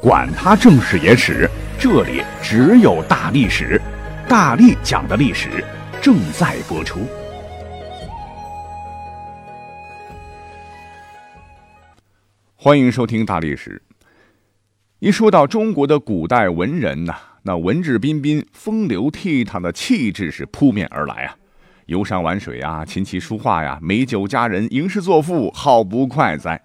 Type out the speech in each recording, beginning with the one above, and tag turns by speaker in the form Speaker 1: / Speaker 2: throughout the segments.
Speaker 1: 管他正史野史，这里只有大历史，大力讲的历史正在播出。欢迎收听大历史。一说到中国的古代文人呐，那文质彬彬、风流倜傥的气质是扑面而来啊！游山玩水啊，琴棋书画呀，美酒佳人，吟诗作赋，好不快哉！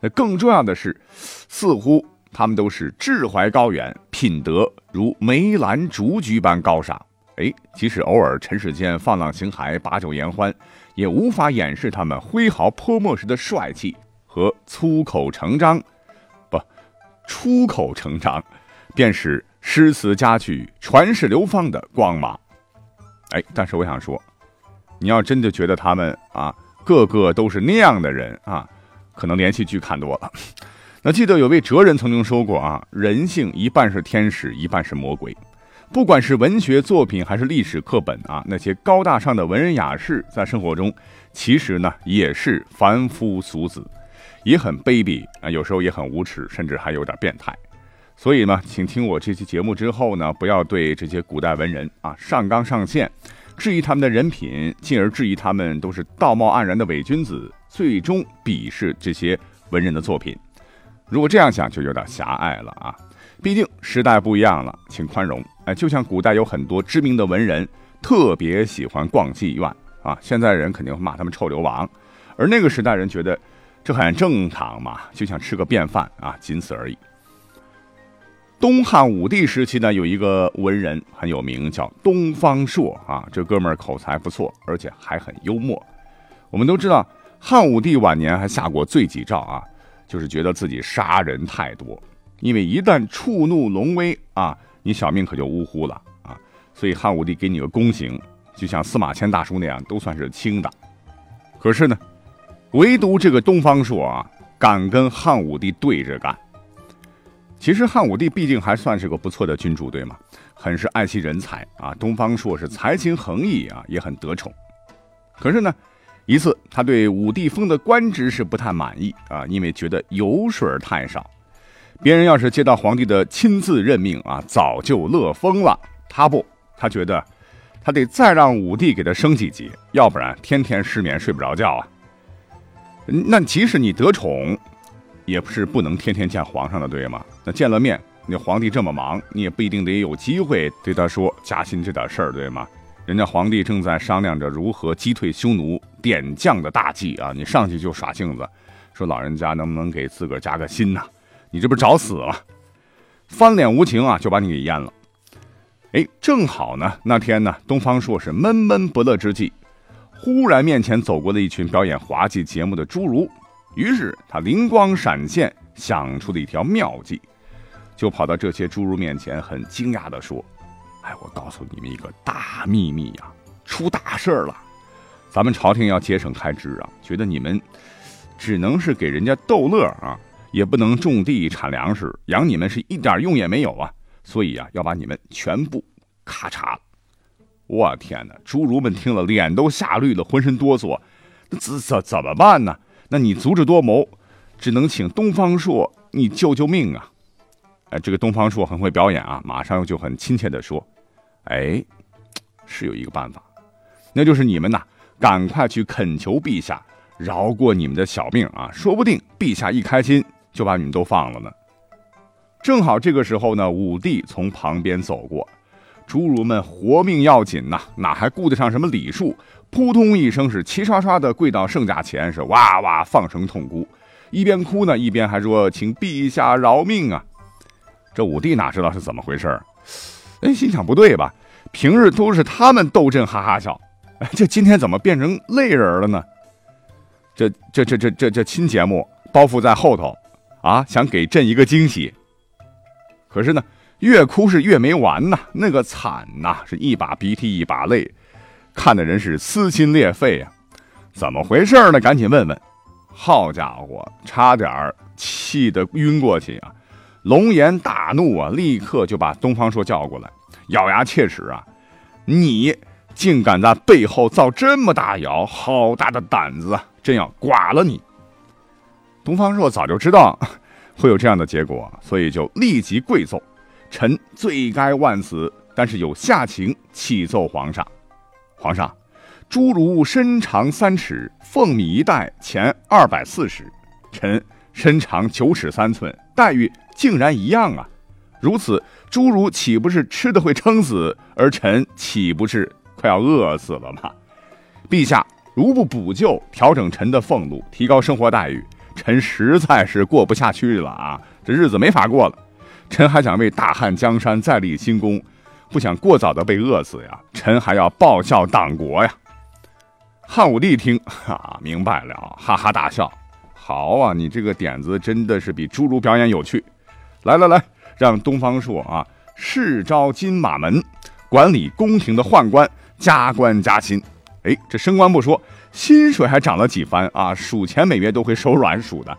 Speaker 1: 那更重要的是，似乎。他们都是志怀高远，品德如梅兰竹菊般高尚。哎，即使偶尔尘世间放浪形骸、把酒言欢，也无法掩饰他们挥毫泼墨时的帅气和粗口成章，不，出口成章，便是诗词佳句传世流芳的光芒。哎，但是我想说，你要真的觉得他们啊，个个都是那样的人啊，可能连续剧看多了。那记得有位哲人曾经说过啊，人性一半是天使，一半是魔鬼。不管是文学作品还是历史课本啊，那些高大上的文人雅士，在生活中其实呢也是凡夫俗子，也很卑鄙啊，有时候也很无耻，甚至还有点变态。所以呢，请听我这期节目之后呢，不要对这些古代文人啊上纲上线，质疑他们的人品，进而质疑他们都是道貌岸然的伪君子，最终鄙视这些文人的作品。如果这样想就有点狭隘了啊！毕竟时代不一样了，请宽容。哎，就像古代有很多知名的文人特别喜欢逛妓院啊，现在人肯定会骂他们臭流氓，而那个时代人觉得这很正常嘛，就想吃个便饭啊，仅此而已。东汉武帝时期呢，有一个文人很有名，叫东方朔啊，这哥们儿口才不错，而且还很幽默。我们都知道，汉武帝晚年还下过罪己诏啊。就是觉得自己杀人太多，因为一旦触怒龙威啊，你小命可就呜呼了啊！所以汉武帝给你个宫刑，就像司马迁大叔那样，都算是轻的。可是呢，唯独这个东方朔啊，敢跟汉武帝对着干。其实汉武帝毕竟还算是个不错的君主，对吗？很是爱惜人才啊。东方朔是才情横溢啊，也很得宠。可是呢？一次，他对武帝封的官职是不太满意啊，因为觉得油水太少。别人要是接到皇帝的亲自任命啊，早就乐疯了。他不，他觉得他得再让武帝给他升几级，要不然天天失眠睡不着觉啊。那即使你得宠，也不是不能天天见皇上的，对吗？那见了面，那皇帝这么忙，你也不一定得有机会对他说加薪这点事儿，对吗？人家皇帝正在商量着如何击退匈奴、点将的大计啊！你上去就耍性子，说老人家能不能给自个儿加个薪呐？你这不找死了？翻脸无情啊，就把你给淹了。哎，正好呢，那天呢，东方朔是闷闷不乐之际，忽然面前走过了一群表演滑稽节目的侏儒，于是他灵光闪现，想出了一条妙计，就跑到这些侏儒面前，很惊讶地说。哎，我告诉你们一个大秘密呀，出大事儿了！咱们朝廷要节省开支啊，觉得你们只能是给人家逗乐啊，也不能种地产粮食，养你们是一点用也没有啊，所以啊，要把你们全部咔嚓！我天哪！侏儒们听了，脸都吓绿了，浑身哆嗦。那怎怎怎么办呢？那你足智多谋，只能请东方朔你救救命啊！哎，这个东方朔很会表演啊，马上就很亲切地说。哎，是有一个办法，那就是你们呐，赶快去恳求陛下饶过你们的小命啊！说不定陛下一开心就把你们都放了呢。正好这个时候呢，武帝从旁边走过，侏儒们活命要紧呐，哪还顾得上什么礼数？扑通一声是齐刷刷的跪到圣驾前，是哇哇放声痛哭，一边哭呢，一边还说：“请陛下饶命啊！”这武帝哪知道是怎么回事儿哎，心想不对吧？平日都是他们逗朕哈哈笑，哎，这今天怎么变成泪人了呢？这这这这这这亲节目包袱在后头，啊，想给朕一个惊喜。可是呢，越哭是越没完呐，那个惨呐，是一把鼻涕一把泪，看的人是撕心裂肺啊！怎么回事呢？赶紧问问。好家伙，差点气得晕过去啊！龙颜大怒啊，立刻就把东方朔叫过来，咬牙切齿啊！你竟敢在背后造这么大谣，好大的胆子啊！朕要剐了你！东方朔早就知道会有这样的结果，所以就立即跪奏：“臣罪该万死，但是有下情，启奏皇上。皇上，侏儒身长三尺，凤米一袋，钱二百四十。臣身长九尺三寸，待遇竟然一样啊！如此，侏儒岂不是吃的会撑死，而臣岂不是快要饿死了吗？陛下，如不补救，调整臣的俸禄，提高生活待遇。”臣实在是过不下去了啊，这日子没法过了。臣还想为大汉江山再立新功，不想过早的被饿死呀。臣还要报效党国呀。汉武帝听，哈，明白了，哈哈大笑。好啊，你这个点子真的是比侏儒表演有趣。来来来，让东方朔啊，世招金马门，管理宫廷的宦官，加官加薪。哎，这升官不说。薪水还涨了几番啊！数钱每月都会手软数的。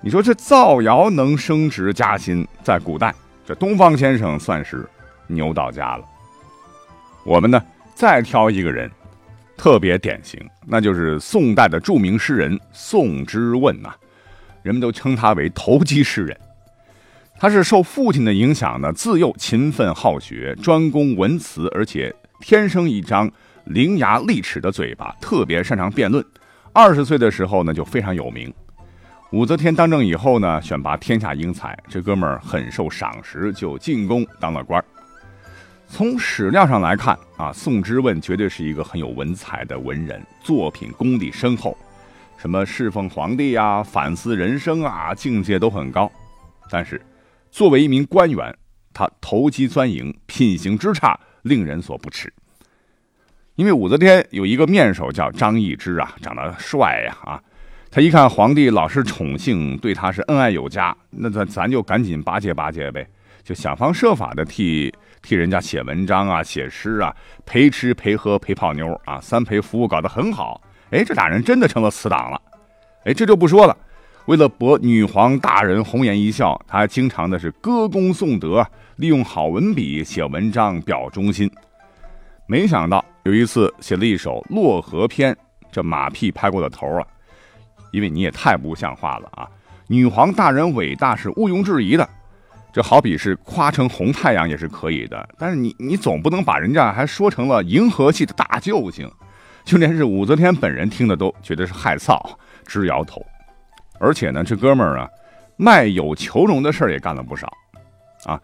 Speaker 1: 你说这造谣能升职加薪，在古代，这东方先生算是牛到家了。我们呢，再挑一个人，特别典型，那就是宋代的著名诗人宋之问呐。人们都称他为投机诗人。他是受父亲的影响呢，自幼勤奋好学，专攻文辞，而且天生一张。伶牙俐齿的嘴巴，特别擅长辩论。二十岁的时候呢，就非常有名。武则天当政以后呢，选拔天下英才，这哥们儿很受赏识，就进宫当了官。从史料上来看啊，宋之问绝对是一个很有文采的文人，作品功底深厚，什么侍奉皇帝呀、反思人生啊，境界都很高。但是，作为一名官员，他投机钻营，品行之差，令人所不齿。因为武则天有一个面首叫张易之啊，长得帅呀啊，他一看皇帝老是宠幸，对他是恩爱有加，那咱咱就赶紧巴结巴结呗，就想方设法的替替人家写文章啊、写诗啊，陪吃陪喝陪泡妞啊，三陪服务搞得很好。哎，这俩人真的成了死党了。哎，这就不说了，为了博女皇大人红颜一笑，他还经常的是歌功颂德，利用好文笔写文章表忠心。没想到。有一次写了一首《洛河篇》，这马屁拍过了头啊！因为你也太不像话了啊！女皇大人伟大是毋庸置疑的，这好比是夸成红太阳也是可以的，但是你你总不能把人家还说成了银河系的大救星，就连是武则天本人听的都觉得是害臊，直摇头。而且呢，这哥们儿啊，卖友求荣的事儿也干了不少啊！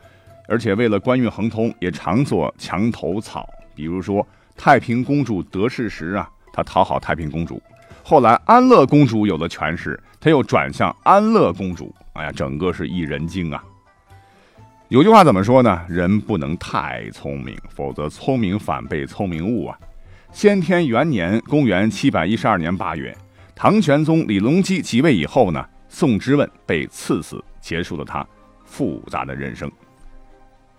Speaker 1: 而且为了官运亨通，也常做墙头草，比如说。太平公主得势时啊，他讨好太平公主。后来安乐公主有了权势，他又转向安乐公主。哎呀，整个是一人精啊！有句话怎么说呢？人不能太聪明，否则聪明反被聪明误啊！先天元年，公元七百一十二年八月，唐玄宗李隆基即位以后呢，宋之问被赐死，结束了他复杂的人生。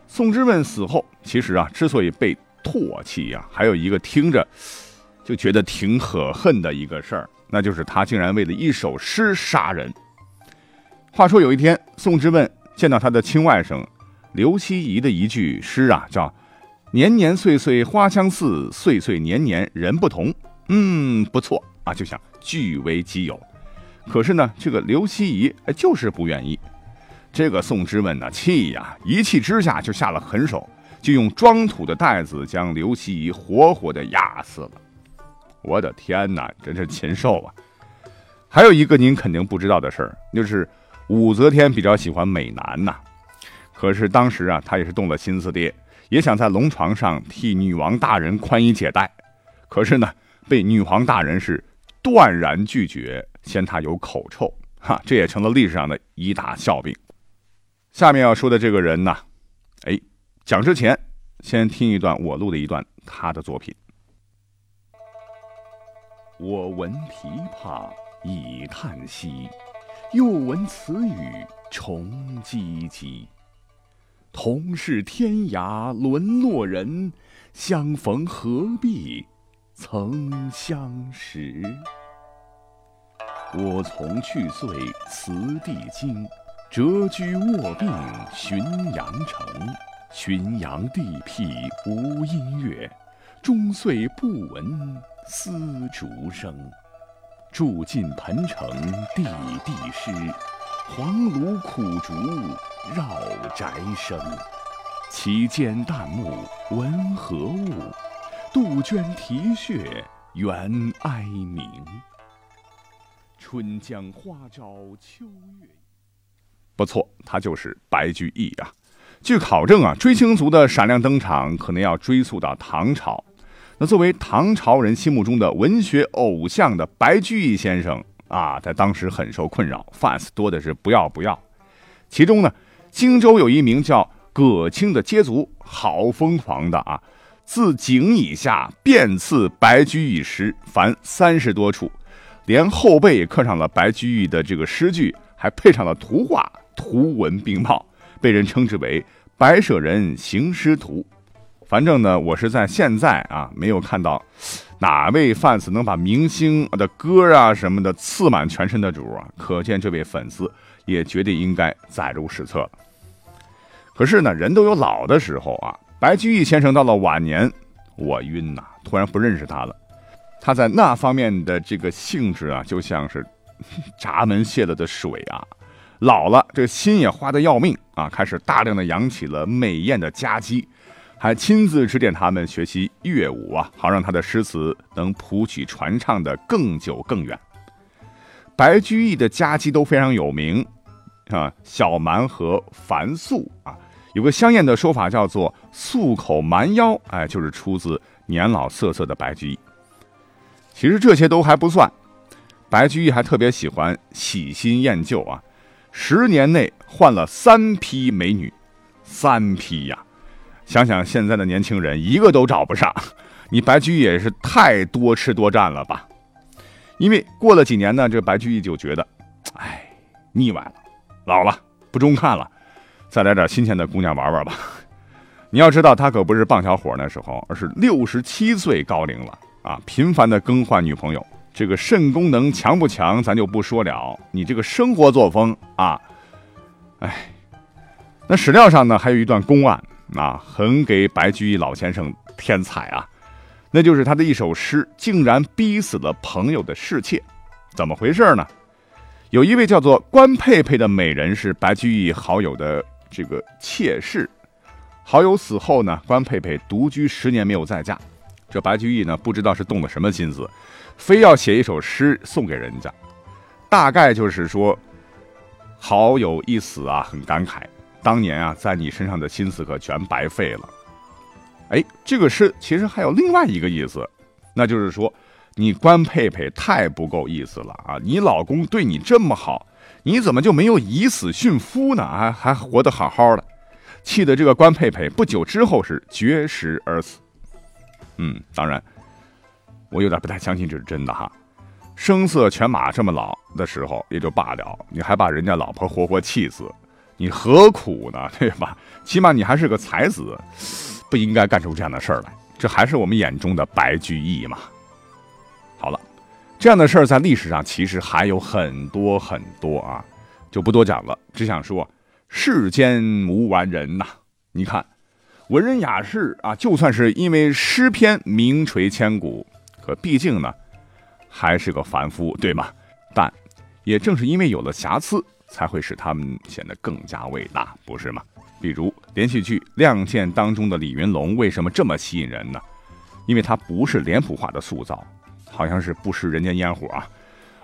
Speaker 1: 宋之问死后，其实啊，之所以被唾弃呀，还有一个听着就觉得挺可恨的一个事儿，那就是他竟然为了一首诗杀人。话说有一天，宋之问见到他的亲外甥刘希夷的一句诗啊，叫“年年岁岁花相似，岁岁年年人不同”。嗯，不错啊，就想据为己有。可是呢，这个刘希夷哎就是不愿意。这个宋之问呢，气呀，一气之下就下了狠手。就用装土的袋子将刘希夷活活的压死了。我的天哪，真是禽兽啊！还有一个您肯定不知道的事儿，就是武则天比较喜欢美男呐。可是当时啊，她也是动了心思的，也想在龙床上替女王大人宽衣解带。可是呢，被女皇大人是断然拒绝，嫌他有口臭。哈，这也成了历史上的一大笑柄。下面要说的这个人呢，哎。讲之前，先听一段我录的一段他的作品。我闻琵琶已叹息，又闻此语重唧唧。同是天涯沦落人，相逢何必曾相识。我从去岁辞帝京，谪居卧病浔阳城。浔阳地僻无音乐，终岁不闻丝竹声。住近彭城弟弟诗，黄芦苦竹绕宅生。其间旦暮闻何物？杜鹃啼血猿哀鸣。春江花朝秋月。不错，他就是白居易啊。据考证啊，追星族的闪亮登场可能要追溯到唐朝。那作为唐朝人心目中的文学偶像的白居易先生啊，在当时很受困扰，fans 多的是不要不要。其中呢，荆州有一名叫。葛青的接族好疯狂的啊！自颈以下遍刺白居易诗，凡三十多处，连后背刻上了白居易的这个诗句，还配上了图画，图文并茂，被人称之为“白舍人行诗图”。反正呢，我是在现在啊，没有看到哪位 fans 能把明星的歌啊什么的刺满全身的主啊，可见这位粉丝也绝对应该载入史册了。可是呢，人都有老的时候啊。白居易先生到了晚年，我晕呐，突然不认识他了。他在那方面的这个性质啊，就像是闸门泄了的水啊。老了，这心也花得要命啊，开始大量的养起了美艳的家姬，还亲自指点他们学习乐舞啊，好让他的诗词能谱曲传唱的更久更远。白居易的家姬都非常有名啊，小蛮和樊素啊。有个香艳的说法叫做“素口蛮腰”，哎，就是出自年老色色的白居易。其实这些都还不算，白居易还特别喜欢喜新厌旧啊，十年内换了三批美女，三批呀！想想现在的年轻人一个都找不上，你白居易也是太多吃多占了吧？因为过了几年呢，这白居易就觉得，哎，腻歪了，老了，不中看了。再来点新鲜的姑娘玩玩吧。你要知道，他可不是棒小伙那时候，而是六十七岁高龄了啊！频繁的更换女朋友，这个肾功能强不强，咱就不说了。你这个生活作风啊，哎，那史料上呢，还有一段公案啊，很给白居易老先生添彩啊。那就是他的一首诗，竟然逼死了朋友的侍妾，怎么回事呢？有一位叫做关佩佩的美人，是白居易好友的。这个妾室，好友死后呢，关佩佩独居十年没有再嫁。这白居易呢，不知道是动了什么心思，非要写一首诗送给人家。大概就是说，好友一死啊，很感慨，当年啊，在你身上的心思可全白费了。哎，这个诗其实还有另外一个意思，那就是说，你关佩佩太不够意思了啊！你老公对你这么好。你怎么就没有以死殉夫呢？还还活得好好的，气得这个关佩佩不久之后是绝食而死。嗯，当然，我有点不太相信这是真的哈。声色犬马这么老的时候也就罢了，你还把人家老婆活活气死，你何苦呢？对吧？起码你还是个才子，不应该干出这样的事儿来。这还是我们眼中的白居易嘛。好了。这样的事儿在历史上其实还有很多很多啊，就不多讲了。只想说，世间无完人呐。你看，文人雅士啊，就算是因为诗篇名垂千古，可毕竟呢，还是个凡夫，对吗？但也正是因为有了瑕疵，才会使他们显得更加伟大，不是吗？比如连续剧《亮剑》当中的李云龙，为什么这么吸引人呢？因为他不是脸谱化的塑造。好像是不食人间烟火啊，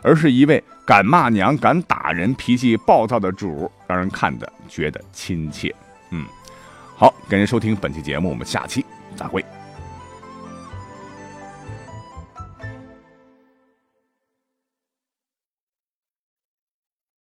Speaker 1: 而是一位敢骂娘、敢打人、脾气暴躁的主，让人看的觉得亲切。嗯，好，感谢收听本期节目，我们下期再会。